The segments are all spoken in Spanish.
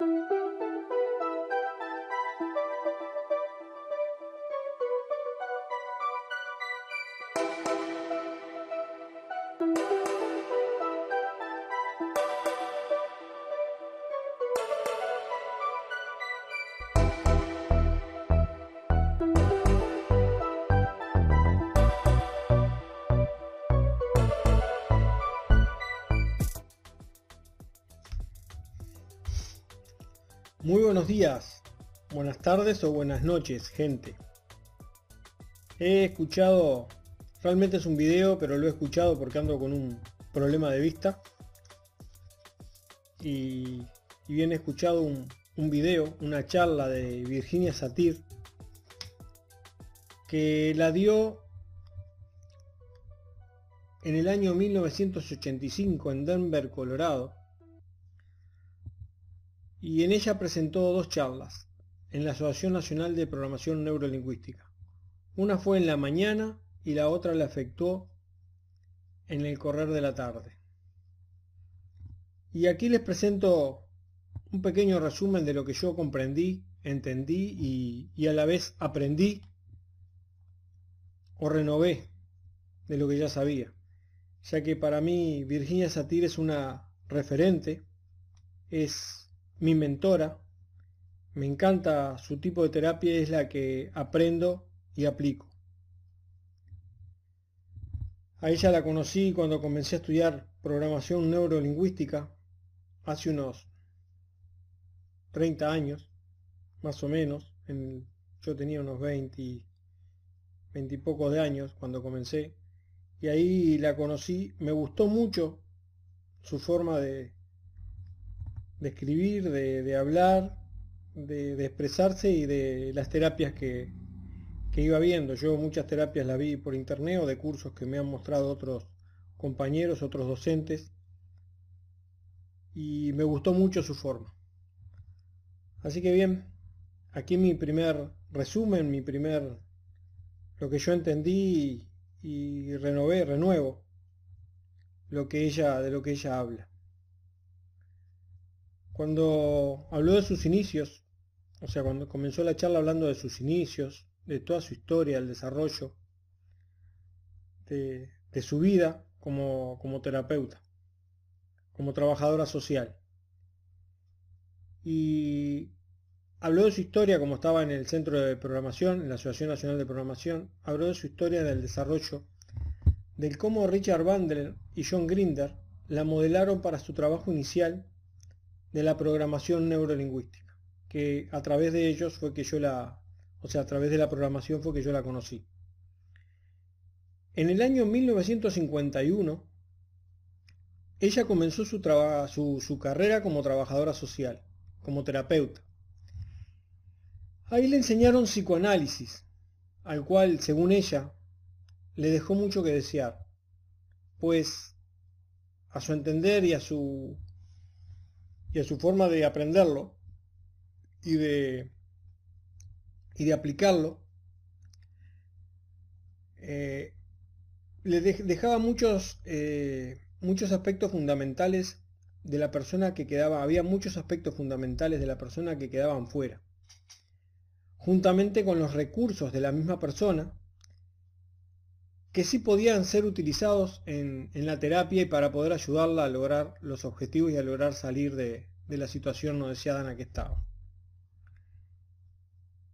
Muy días, buenas tardes o buenas noches, gente. He escuchado, realmente es un video, pero lo he escuchado porque ando con un problema de vista. Y, bien he escuchado un, un video, una charla de Virginia Satir, que la dio en el año 1985 en Denver, Colorado y en ella presentó dos charlas en la Asociación Nacional de Programación Neurolingüística. Una fue en la mañana y la otra le afectó en el correr de la tarde. Y aquí les presento un pequeño resumen de lo que yo comprendí, entendí y, y a la vez aprendí o renové de lo que ya sabía, ya que para mí Virginia Satir es una referente, es mi mentora. Me encanta su tipo de terapia, es la que aprendo y aplico. A ella la conocí cuando comencé a estudiar programación neurolingüística hace unos 30 años, más o menos. yo tenía unos 20, 20 y pocos de años cuando comencé. Y ahí la conocí. Me gustó mucho su forma de, de escribir, de, hablar, de, expresarse y de las terapias que, que iba viendo. Yo muchas terapias las vi por internet o de cursos que me han mostrado otros compañeros, otros docentes, y me gustó mucho su forma. Así que bien, aquí mi primer resumen, mi primer, lo que yo entendí y, y renové, renuevo lo que ella, de lo que ella habla. Cuando habló de sus inicios, o sea, cuando comenzó la charla hablando de sus inicios, de toda su historia, el desarrollo, de, su vida como, como terapeuta, como trabajadora social. Y habló de su historia como estaba en el centro de programación, en la Asociación Nacional de Programación, habló de su historia del desarrollo, del cómo Richard Bandler y John Grinder la modelaron para su trabajo inicial de la programación neurolingüística, que a través de ellos fue que yo la, o sea, a través de la programación fue que yo la conocí. En el año 1951, ella comenzó su, su, su carrera como trabajadora social, como terapeuta. Ahí le enseñaron psicoanálisis, al cual, según ella, le dejó mucho que desear, pues a su entender y a su y a su forma de aprenderlo y de, y de aplicarlo, eh, le dejaba muchos, eh, muchos aspectos fundamentales de la persona que quedaba, había muchos aspectos fundamentales de la persona que quedaban fuera, juntamente con los recursos de la misma persona que sí podían ser utilizados en, la terapia y para poder ayudarla a lograr los objetivos y a lograr salir de, la situación no deseada en la que estaba.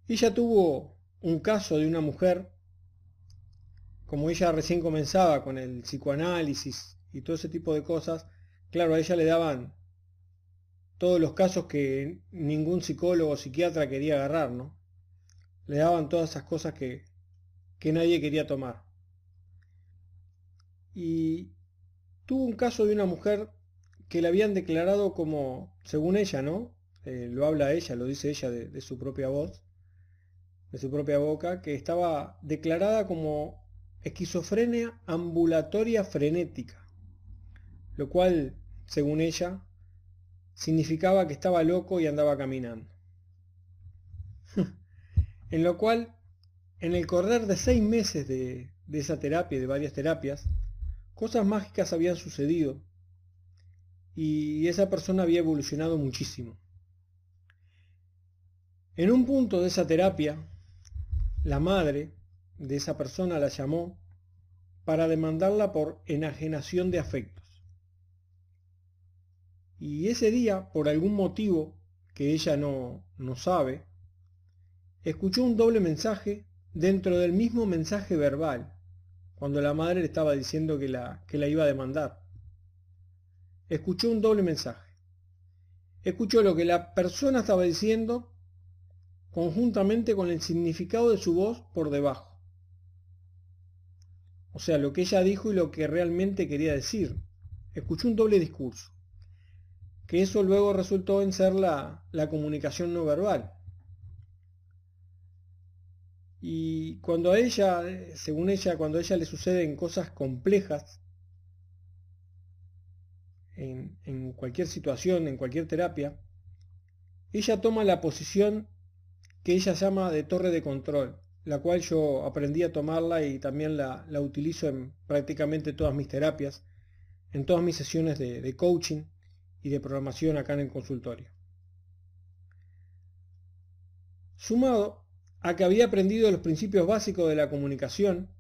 Ella tuvo un caso de una mujer, como ella recién comenzaba con el psicoanálisis y todo ese tipo de cosas, claro, a ella le daban todos los casos que ningún psicólogo o psiquiatra quería agarrar, ¿no? Le daban todas esas cosas que, que nadie quería tomar y tuvo un caso de una mujer que le habían declarado como, según ella, ¿no? Eh, lo habla ella, lo dice ella de, su propia voz, de su propia boca, que estaba declarada como esquizofrenia ambulatoria frenética, lo cual, según ella, significaba que estaba loco y andaba caminando. en lo cual, en el correr de seis meses de, de esa terapia de varias terapias, Cosas mágicas habían sucedido y esa persona había evolucionado muchísimo. En un punto de esa terapia, la madre de esa persona la llamó para demandarla por enajenación de afectos. Y ese día, por algún motivo que ella no, no sabe, escuchó un doble mensaje dentro del mismo mensaje verbal, cuando la madre le estaba diciendo que la, que la iba a demandar. Escuchó un doble mensaje. Escuchó lo que la persona estaba diciendo conjuntamente con el significado de su voz por debajo. O sea, lo que ella dijo y lo que realmente quería decir. Escuchó un doble discurso. Que eso luego resultó en ser la, la comunicación no verbal. Y cuando a ella, según ella, cuando a ella le suceden cosas complejas, en, en, cualquier situación, en cualquier terapia, ella toma la posición que ella llama de torre de control la cual yo aprendí a tomarla y también la, utilizo en prácticamente todas mis terapias, en todas mis sesiones de, de coaching y de programación acá en el consultorio. Sumado a que había aprendido los principios básicos de la comunicación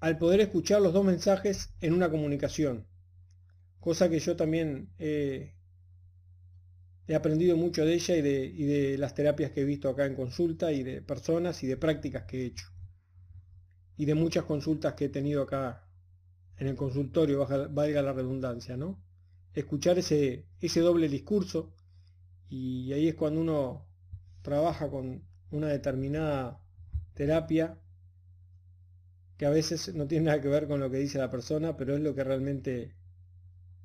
al poder escuchar los dos mensajes en una comunicación, cosa que yo también he He aprendido mucho de ella y de, las terapias que he visto acá en consulta y de personas y de prácticas que he hecho. Y de muchas consultas que he tenido acá en el consultorio, valga la redundancia, ¿no? Escuchar ese, ese doble discurso y ahí es cuando uno trabaja con una determinada terapia que a veces no tiene nada que ver con lo que dice la persona, pero es lo que realmente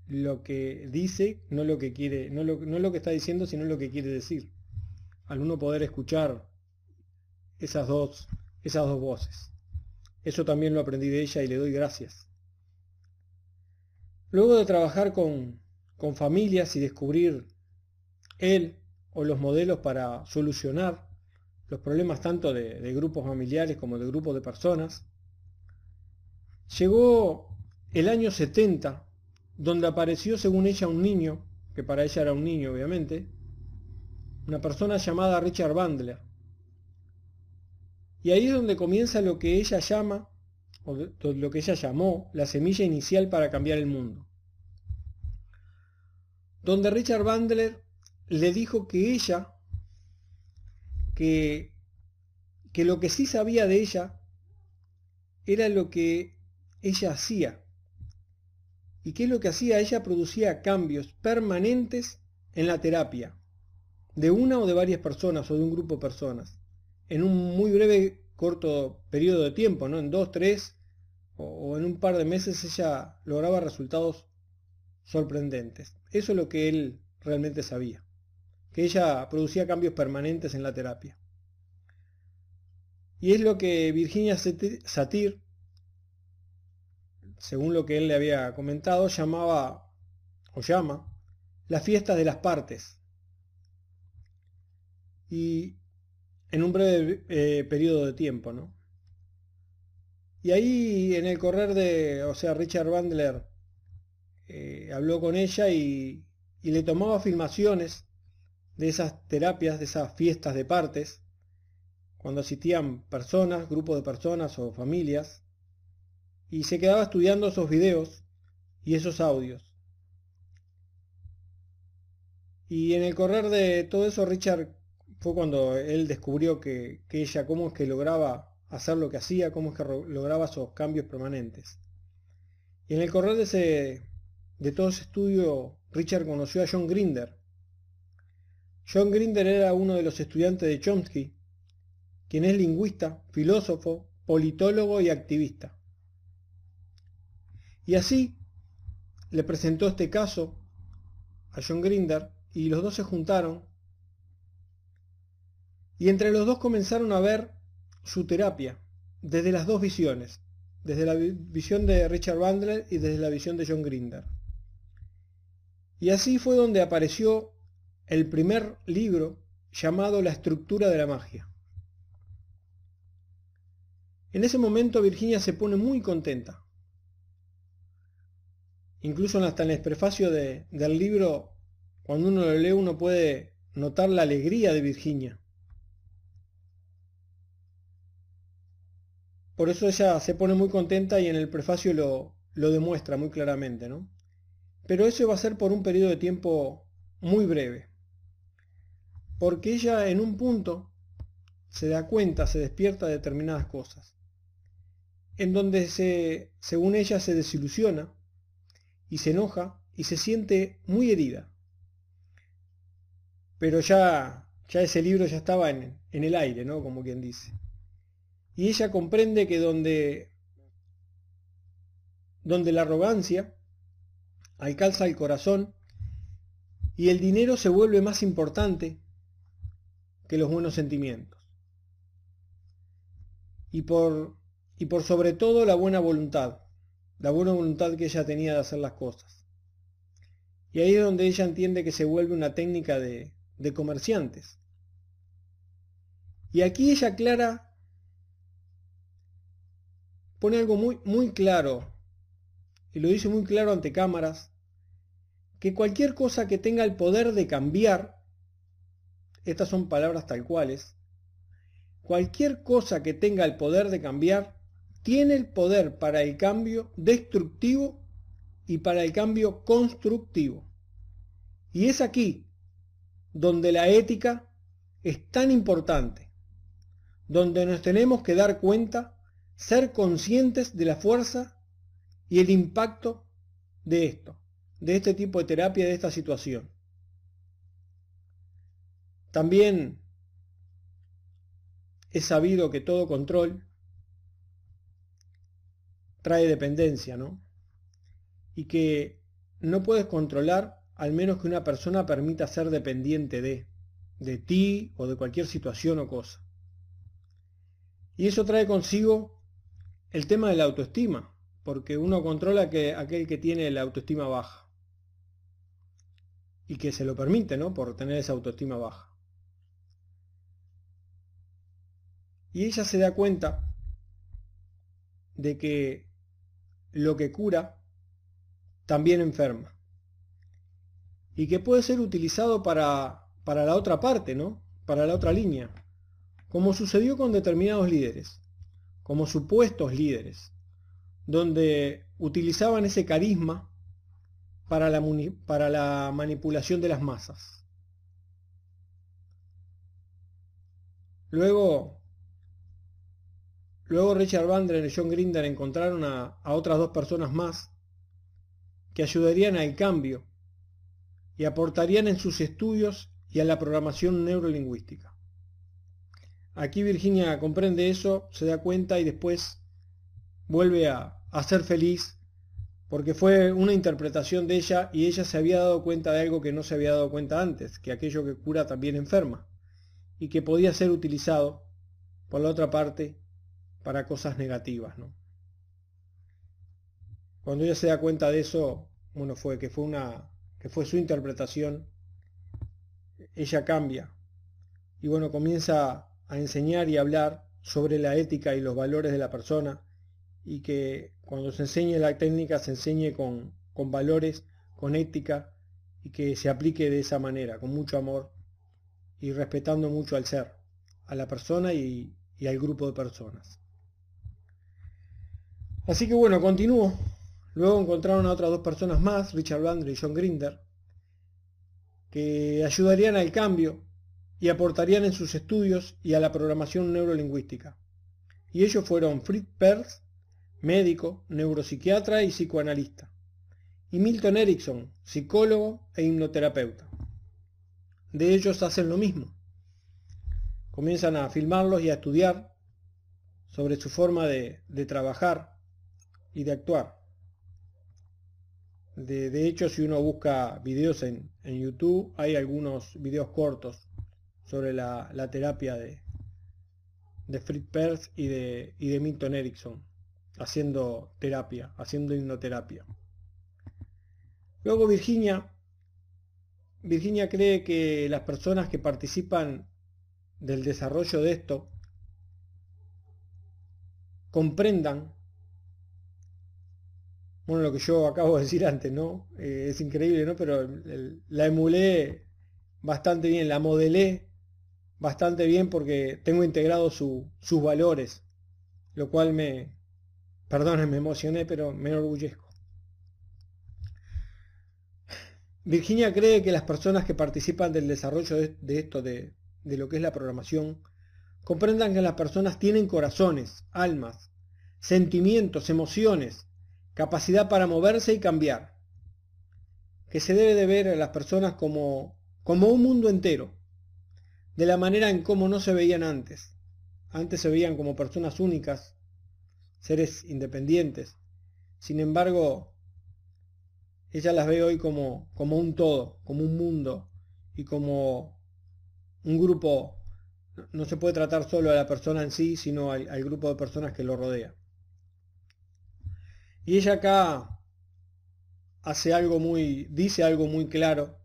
lo que dice, no lo que quiere, no lo, no lo que está diciendo, sino lo que quiere decir. Al uno poder escuchar esas dos, esas dos voces. Eso también lo aprendí de ella y le doy gracias. Luego de trabajar con, con familias y descubrir él o los modelos para solucionar los problemas tanto de, grupos familiares como de grupos de personas, llegó el año 70 donde apareció según ella un niño, que para ella era un niño obviamente, una persona llamada Richard Bandler. Y ahí es donde comienza lo que ella llama, o lo que ella llamó, la semilla inicial para cambiar el mundo. Donde Richard Bandler le dijo que ella, que, que lo que sí sabía de ella, era lo que ella hacía ¿Y qué es lo que hacía? Ella producía cambios permanentes en la terapia, de una o de varias personas o de un grupo de personas, en un muy breve, corto periodo de tiempo, ¿no? En dos, tres o, en un par de meses ella lograba resultados sorprendentes. Eso es lo que él realmente sabía, que ella producía cambios permanentes en la terapia. Y es lo que Virginia Satir según lo que él le había comentado, llamaba o llama las fiestas de las partes. Y en un breve eh, periodo de tiempo, ¿no? Y ahí en el correr de, o sea, Richard Bandler eh, habló con ella y, y le tomaba filmaciones de esas terapias, de esas fiestas de partes, cuando asistían personas, grupos de personas o familias, y se quedaba estudiando esos videos y esos audios. Y en el correr de todo eso, Richard fue cuando él descubrió que, ella, cómo es que lograba hacer lo que hacía, cómo es que lograba esos cambios permanentes. Y en el correr de, ese, de todo ese estudio, Richard conoció a John Grinder. John Grinder era uno de los estudiantes de Chomsky, quien es lingüista, filósofo, politólogo y activista. Y así le presentó este caso a John Grinder y los dos se juntaron y entre los dos comenzaron a ver su terapia desde las dos visiones, desde la visión de Richard Bandler y desde la visión de John Grinder. Y así fue donde apareció el primer libro llamado La estructura de la magia. En ese momento Virginia se pone muy contenta. Incluso hasta en el prefacio de, del libro, cuando uno lo lee, uno puede notar la alegría de Virginia. Por eso ella se pone muy contenta y en el prefacio lo, lo demuestra muy claramente, ¿no? Pero eso va a ser por un periodo de tiempo muy breve. Porque ella en un punto se da cuenta, se despierta de determinadas cosas. En donde se, según ella se desilusiona y se enoja y se siente muy herida. Pero ya, ya ese libro ya estaba en, en el aire, ¿no? Como quien dice. Y ella comprende que donde, donde la arrogancia alcanza el corazón y el dinero se vuelve más importante que los buenos sentimientos. Y por, y por sobre todo la buena voluntad, la buena voluntad que ella tenía de hacer las cosas. Y ahí es donde ella entiende que se vuelve una técnica de, de comerciantes. Y aquí ella aclara pone algo muy, muy claro, y lo dice muy claro ante cámaras, que cualquier cosa que tenga el poder de cambiar, estas son palabras tal cuales, cualquier cosa que tenga el poder de cambiar, tiene el poder para el cambio destructivo y para el cambio constructivo. Y es aquí donde la ética es tan importante, donde nos tenemos que dar cuenta ser conscientes de la fuerza y el impacto de esto, de este tipo de terapia, de esta situación. También es sabido que todo control trae dependencia, ¿no? Y que no puedes controlar al menos que una persona permita ser dependiente de, de ti o de cualquier situación o cosa. Y eso trae consigo el tema de la autoestima, porque uno controla que aquel que tiene la autoestima baja y que se lo permite, ¿no? Por tener esa autoestima baja. Y ella se da cuenta de que lo que cura también enferma. Y que puede ser utilizado para, para la otra parte, ¿no? Para la otra línea. Como sucedió con determinados líderes como supuestos líderes, donde utilizaban ese carisma para la, para la manipulación de las masas. Luego, luego Richard Bandler y John Grinder encontraron a, a otras dos personas más que ayudarían al cambio y aportarían en sus estudios y a la programación neurolingüística. Aquí Virginia comprende eso, se da cuenta y después vuelve a, ser feliz porque fue una interpretación de ella y ella se había dado cuenta de algo que no se había dado cuenta antes, que aquello que cura también enferma y que podía ser utilizado por la otra parte para cosas negativas. ¿no? Cuando ella se da cuenta de eso, bueno, fue que fue una que fue su interpretación, ella cambia y bueno, comienza a enseñar y hablar sobre la ética y los valores de la persona y que cuando se enseñe la técnica se enseñe con, con valores, con ética y que se aplique de esa manera, con mucho amor y respetando mucho al ser, a la persona y, y al grupo de personas. Así que bueno, continúo. Luego encontraron a otras dos personas más, Richard Bandry y John Grinder, que ayudarían al cambio y aportarían en sus estudios y a la programación neurolingüística. Y ellos fueron Fritz Perls, médico, neuropsiquiatra y psicoanalista, y Milton Erickson, psicólogo e hipnoterapeuta. De ellos hacen lo mismo. Comienzan a filmarlos y a estudiar sobre su forma de, trabajar y de actuar. De, hecho, si uno busca videos en, YouTube, hay algunos videos cortos sobre la, terapia de, de Fritz Perls y de, y de Milton Erickson, haciendo terapia, haciendo hipnoterapia. Luego Virginia, Virginia cree que las personas que participan del desarrollo de esto comprendan, bueno, lo que yo acabo de decir antes, ¿no? Eh, es increíble, ¿no? Pero la emulé bastante bien, la modelé bastante bien porque tengo integrados sus valores, lo cual me, perdonen, me emocioné, pero me enorgullezco. Virginia cree que las personas que participan del desarrollo de, esto, de, de lo que es la programación, comprendan que las personas tienen corazones, almas, sentimientos, emociones, capacidad para moverse y cambiar, que se debe de ver a las personas como, como un mundo entero, de la manera en cómo no se veían antes. Antes se veían como personas únicas, seres independientes. Sin embargo, ella las ve hoy como, como un todo, como un mundo y como un grupo. No se puede tratar solo a la persona en sí, sino al, al grupo de personas que lo rodea. Y ella acá hace algo muy, dice algo muy claro,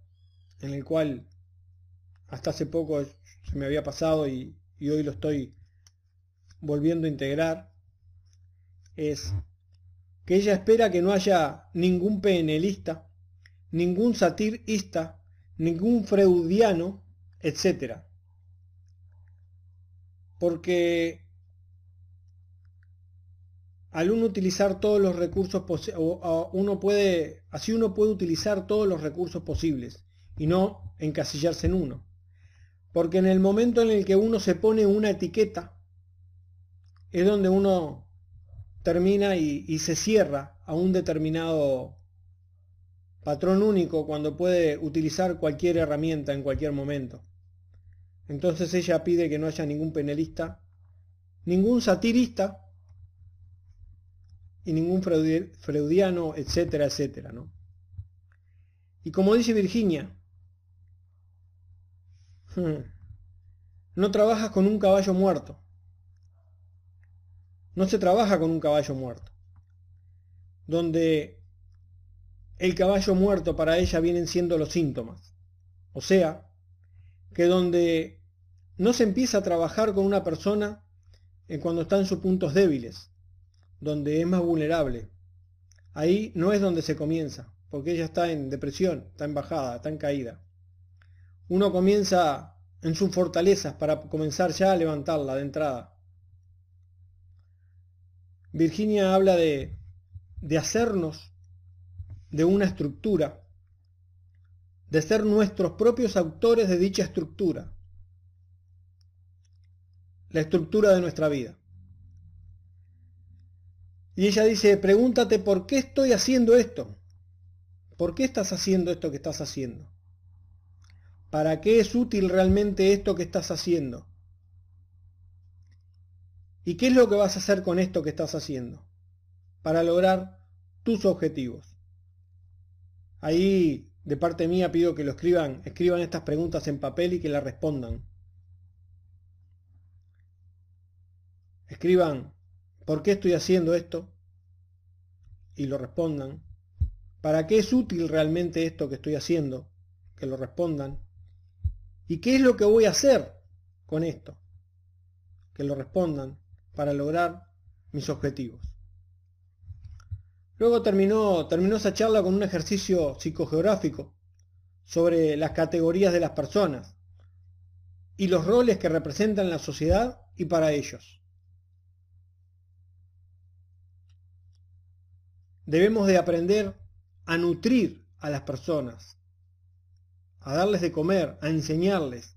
en el cual hasta hace poco se me había pasado y, y hoy lo estoy volviendo a integrar, es que ella espera que no haya ningún PNLista, ningún satirista, ningún freudiano, etc. Porque al uno utilizar todos los recursos uno puede así uno puede utilizar todos los recursos posibles y no encasillarse en uno porque en el momento en el que uno se pone una etiqueta es donde uno termina y, se cierra a un determinado patrón único cuando puede utilizar cualquier herramienta en cualquier momento. Entonces ella pide que no haya ningún penalista, ningún satirista y ningún freudiano, etcétera, etcétera. ¿no? Y como dice Virginia, no trabajas con un caballo muerto. No se trabaja con un caballo muerto. Donde el caballo muerto para ella vienen siendo los síntomas. O sea, que donde no se empieza a trabajar con una persona en cuando está en sus puntos débiles, donde es más vulnerable. Ahí no es donde se comienza, porque ella está en depresión, está en bajada, está en caída. Uno comienza en sus fortalezas para comenzar ya a levantarla de entrada. Virginia habla de, de hacernos de una estructura, de ser nuestros propios autores de dicha estructura, la estructura de nuestra vida. Y ella dice, pregúntate por qué estoy haciendo esto. ¿Por qué estás haciendo esto que estás haciendo? ¿Para qué es útil realmente esto que estás haciendo? ¿Y qué es lo que vas a hacer con esto que estás haciendo? Para lograr tus objetivos. Ahí, de parte mía, pido que lo escriban, escriban estas preguntas en papel y que las respondan. Escriban, ¿por qué estoy haciendo esto? Y lo respondan. ¿Para qué es útil realmente esto que estoy haciendo? Que lo respondan. ¿Y qué es lo que voy a hacer con esto? Que lo respondan para lograr mis objetivos. Luego terminó, terminó esa charla con un ejercicio psicogeográfico sobre las categorías de las personas y los roles que representan la sociedad y para ellos. Debemos de aprender a nutrir a las personas, a darles de comer, a enseñarles,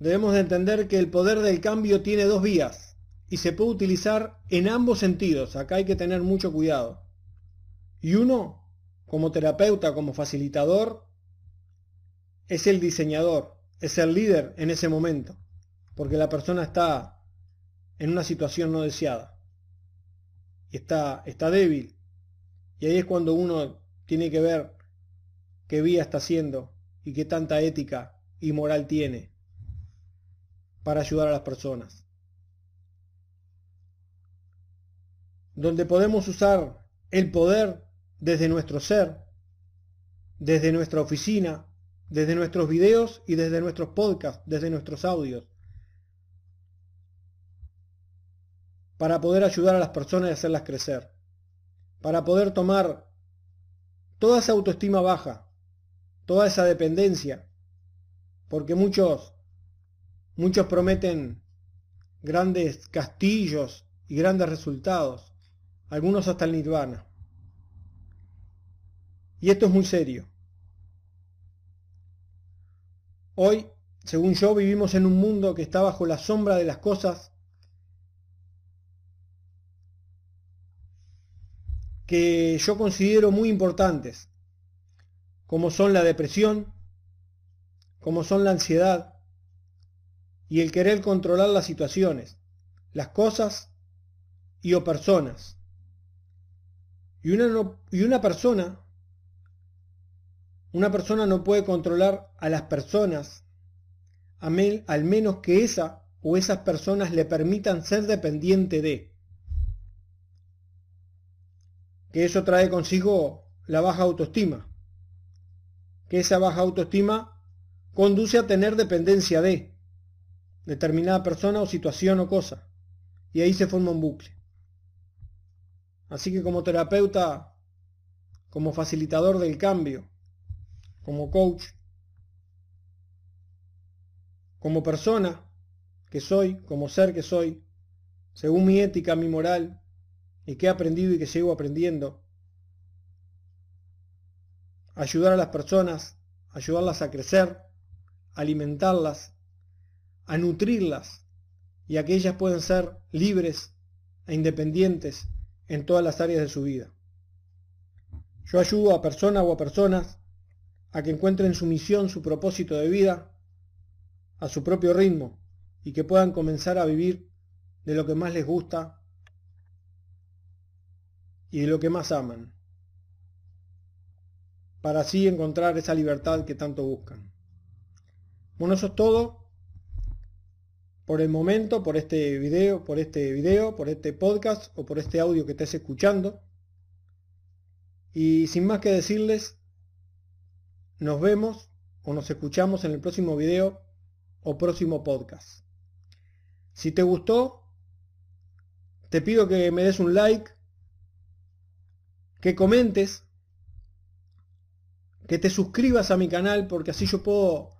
debemos de entender que el poder del cambio tiene dos vías y se puede utilizar en ambos sentidos. Acá hay que tener mucho cuidado. Y uno, como terapeuta, como facilitador, es el diseñador, es el líder en ese momento, porque la persona está en una situación no deseada. Está, está débil. Y ahí es cuando uno tiene que ver qué vía está haciendo y qué tanta ética y moral tiene para ayudar a las personas. Donde podemos usar el poder desde nuestro ser, desde nuestra oficina, desde nuestros videos y desde nuestros podcasts, desde nuestros audios, para poder ayudar a las personas y hacerlas crecer, para poder tomar toda esa autoestima baja, toda esa dependencia, porque muchos Muchos prometen grandes castillos y grandes resultados, algunos hasta el nirvana. Y esto es muy serio. Hoy, según yo, vivimos en un mundo que está bajo la sombra de las cosas que yo considero muy importantes, como son la depresión, como son la ansiedad y el querer controlar las situaciones, las cosas y o personas. Y una, y una persona una persona no puede controlar a las personas al menos que esa o esas personas le permitan ser dependiente de. Que eso trae consigo la baja autoestima. Que esa baja autoestima conduce a tener dependencia de determinada persona o situación o cosa. Y ahí se forma un bucle. Así que como terapeuta, como facilitador del cambio, como coach, como persona que soy, como ser que soy, según mi ética, mi moral, y que he aprendido y que sigo aprendiendo. Ayudar a las personas, ayudarlas a crecer, alimentarlas, a nutrirlas y a que ellas puedan ser libres e independientes en todas las áreas de su vida. Yo ayudo a personas o a personas a que encuentren su misión, su propósito de vida a su propio ritmo y que puedan comenzar a vivir de lo que más les gusta y de lo que más aman, para así encontrar esa libertad que tanto buscan. Bueno, eso es todo por el momento, por este video, por este video, por este podcast o por este audio que estés escuchando. Y sin más que decirles, nos vemos o nos escuchamos en el próximo video o próximo podcast. Si te gustó, te pido que me des un like, que comentes, que te suscribas a mi canal porque así yo puedo,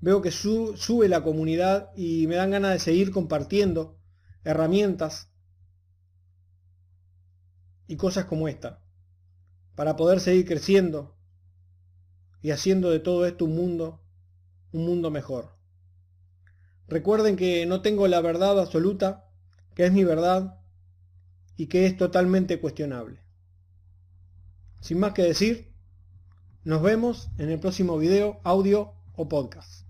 veo que sube la comunidad y me dan ganas de seguir compartiendo herramientas y cosas como esta para poder seguir creciendo y haciendo de todo esto un mundo, un mundo mejor. Recuerden que no tengo la verdad absoluta, que es mi verdad y que es totalmente cuestionable. Sin más que decir, nos vemos en el próximo video, audio o podcast.